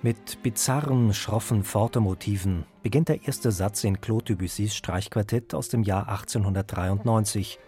Mit bizarren, schroffen Forte-Motiven beginnt der erste Satz in Claude Debussys Streichquartett aus dem Jahr 1893,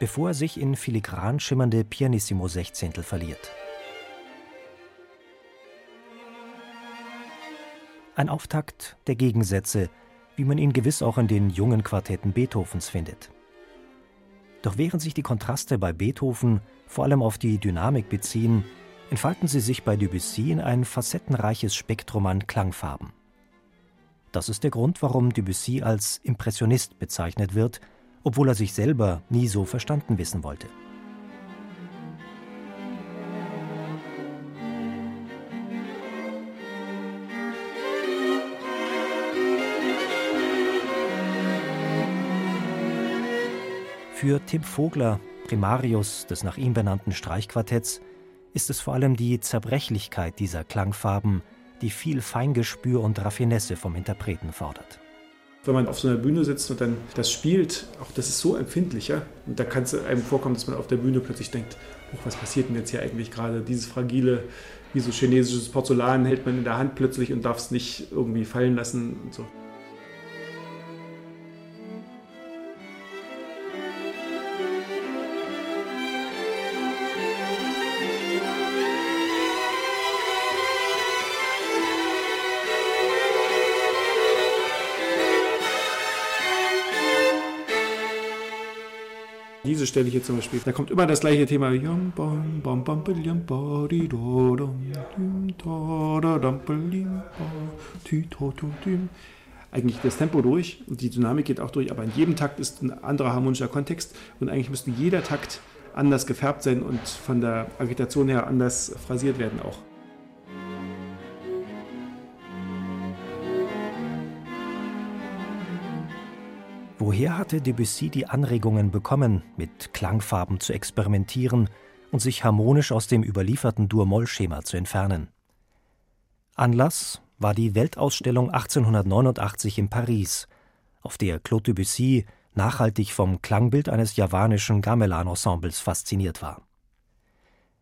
bevor er sich in filigran schimmernde Pianissimo-Sechzehntel verliert. Ein Auftakt der Gegensätze, wie man ihn gewiss auch in den jungen Quartetten Beethovens findet. Doch während sich die Kontraste bei Beethoven vor allem auf die Dynamik beziehen, entfalten sie sich bei Debussy in ein facettenreiches Spektrum an Klangfarben. Das ist der Grund, warum Debussy als Impressionist bezeichnet wird, obwohl er sich selber nie so verstanden wissen wollte. Für Tim Vogler, Primarius des nach ihm benannten Streichquartetts, ist es vor allem die Zerbrechlichkeit dieser Klangfarben, die viel Feingespür und Raffinesse vom Interpreten fordert. Wenn man auf so einer Bühne sitzt und dann das spielt, auch das ist so empfindlicher. Und da kann es einem vorkommen, dass man auf der Bühne plötzlich denkt, oh, was passiert denn jetzt hier eigentlich gerade? Dieses fragile, wie so chinesisches Porzellan hält man in der Hand plötzlich und darf es nicht irgendwie fallen lassen und so. Diese Stelle hier zum Beispiel, da kommt immer das gleiche Thema. Eigentlich das Tempo durch und die Dynamik geht auch durch, aber in jedem Takt ist ein anderer harmonischer Kontext und eigentlich müsste jeder Takt anders gefärbt sein und von der Agitation her anders phrasiert werden auch. Woher hatte Debussy die Anregungen bekommen, mit Klangfarben zu experimentieren und sich harmonisch aus dem überlieferten Dur-Moll-Schema zu entfernen? Anlass war die Weltausstellung 1889 in Paris, auf der Claude Debussy nachhaltig vom Klangbild eines javanischen Gamelan-Ensembles fasziniert war.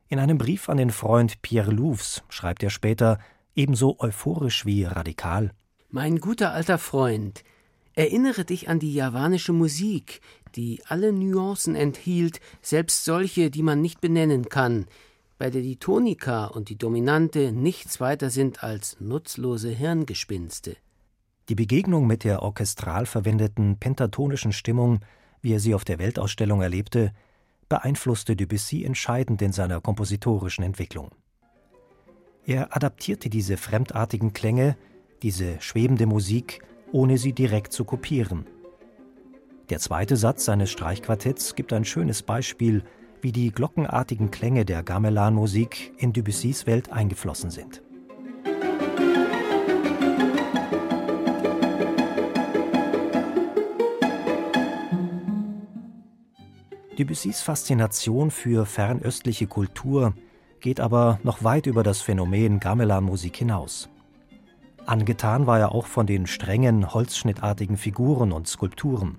In einem Brief an den Freund Pierre Louvs schreibt er später, ebenso euphorisch wie radikal: Mein guter alter Freund, Erinnere dich an die javanische Musik, die alle Nuancen enthielt, selbst solche, die man nicht benennen kann, bei der die Tonika und die Dominante nichts weiter sind als nutzlose Hirngespinste. Die Begegnung mit der orchestral verwendeten pentatonischen Stimmung, wie er sie auf der Weltausstellung erlebte, beeinflusste Debussy entscheidend in seiner kompositorischen Entwicklung. Er adaptierte diese fremdartigen Klänge, diese schwebende Musik ohne sie direkt zu kopieren. Der zweite Satz seines Streichquartetts gibt ein schönes Beispiel, wie die glockenartigen Klänge der Gamelan-Musik in Debussys Welt eingeflossen sind. Debussys Faszination für fernöstliche Kultur geht aber noch weit über das Phänomen Gamelan-Musik hinaus. Angetan war er auch von den strengen, holzschnittartigen Figuren und Skulpturen.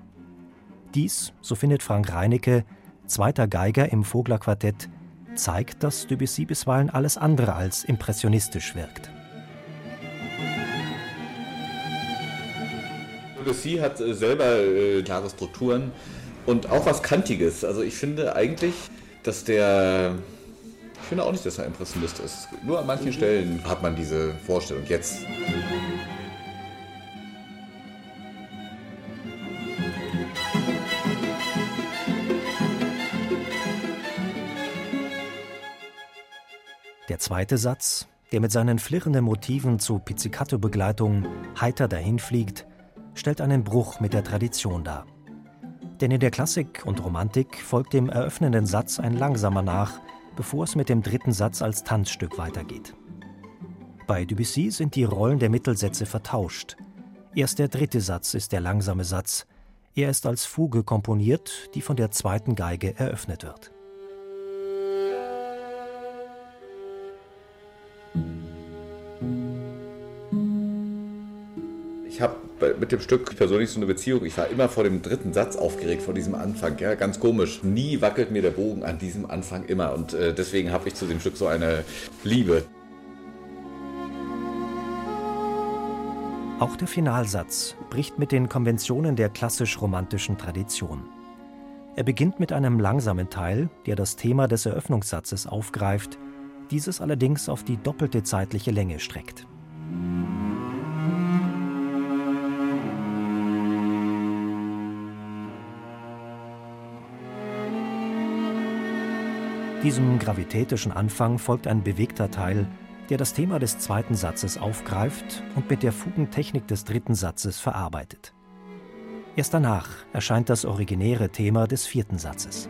Dies, so findet Frank Reinecke, zweiter Geiger im Vogler-Quartett, zeigt, dass Debussy bisweilen alles andere als impressionistisch wirkt. Debussy hat äh, selber äh, klare Strukturen und auch was Kantiges. Also ich finde eigentlich, dass der ich finde auch nicht, dass er Impressionist ist. Nur an manchen Stellen hat man diese Vorstellung. Jetzt. Der zweite Satz, der mit seinen flirrenden Motiven zu Pizzicato-Begleitung heiter dahinfliegt, stellt einen Bruch mit der Tradition dar. Denn in der Klassik und Romantik folgt dem eröffnenden Satz ein langsamer nach, bevor es mit dem dritten Satz als Tanzstück weitergeht. Bei Debussy sind die Rollen der Mittelsätze vertauscht. Erst der dritte Satz ist der langsame Satz. Er ist als Fuge komponiert, die von der zweiten Geige eröffnet wird. Ich habe mit dem Stück persönlich so eine Beziehung. Ich war immer vor dem dritten Satz aufgeregt, vor diesem Anfang. Ja, ganz komisch. Nie wackelt mir der Bogen an diesem Anfang immer. Und äh, deswegen habe ich zu dem Stück so eine Liebe. Auch der Finalsatz bricht mit den Konventionen der klassisch-romantischen Tradition. Er beginnt mit einem langsamen Teil, der das Thema des Eröffnungssatzes aufgreift, dieses allerdings auf die doppelte zeitliche Länge streckt. Diesem gravitätischen Anfang folgt ein bewegter Teil, der das Thema des zweiten Satzes aufgreift und mit der Fugentechnik des dritten Satzes verarbeitet. Erst danach erscheint das originäre Thema des vierten Satzes.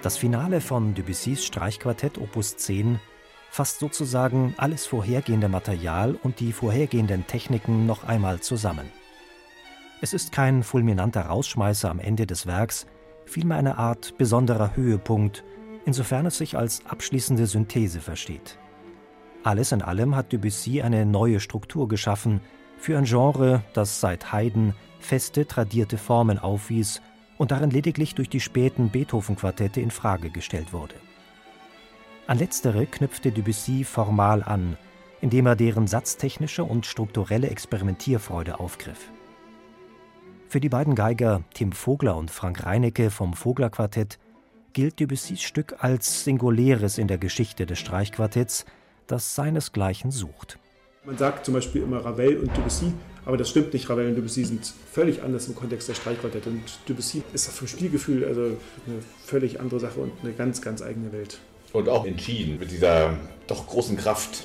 Das Finale von Debussys Streichquartett Opus 10 fasst sozusagen alles vorhergehende Material und die vorhergehenden Techniken noch einmal zusammen. Es ist kein fulminanter Rausschmeißer am Ende des Werks, vielmehr eine Art besonderer Höhepunkt, insofern es sich als abschließende Synthese versteht. Alles in allem hat Debussy eine neue Struktur geschaffen für ein Genre, das seit Haydn feste, tradierte Formen aufwies und darin lediglich durch die späten Beethoven-Quartette in Frage gestellt wurde. An letztere knüpfte Debussy formal an, indem er deren satztechnische und strukturelle Experimentierfreude aufgriff. Für die beiden Geiger Tim Vogler und Frank Reinecke vom Vogler Quartett gilt Debussys Stück als singuläres in der Geschichte des Streichquartetts, das seinesgleichen sucht. Man sagt zum Beispiel immer Ravel und Debussy, aber das stimmt nicht. Ravel und Debussy sind völlig anders im Kontext der Streichquartette. Und Debussy ist vom Spielgefühl also eine völlig andere Sache und eine ganz, ganz eigene Welt und auch entschieden mit dieser doch großen Kraft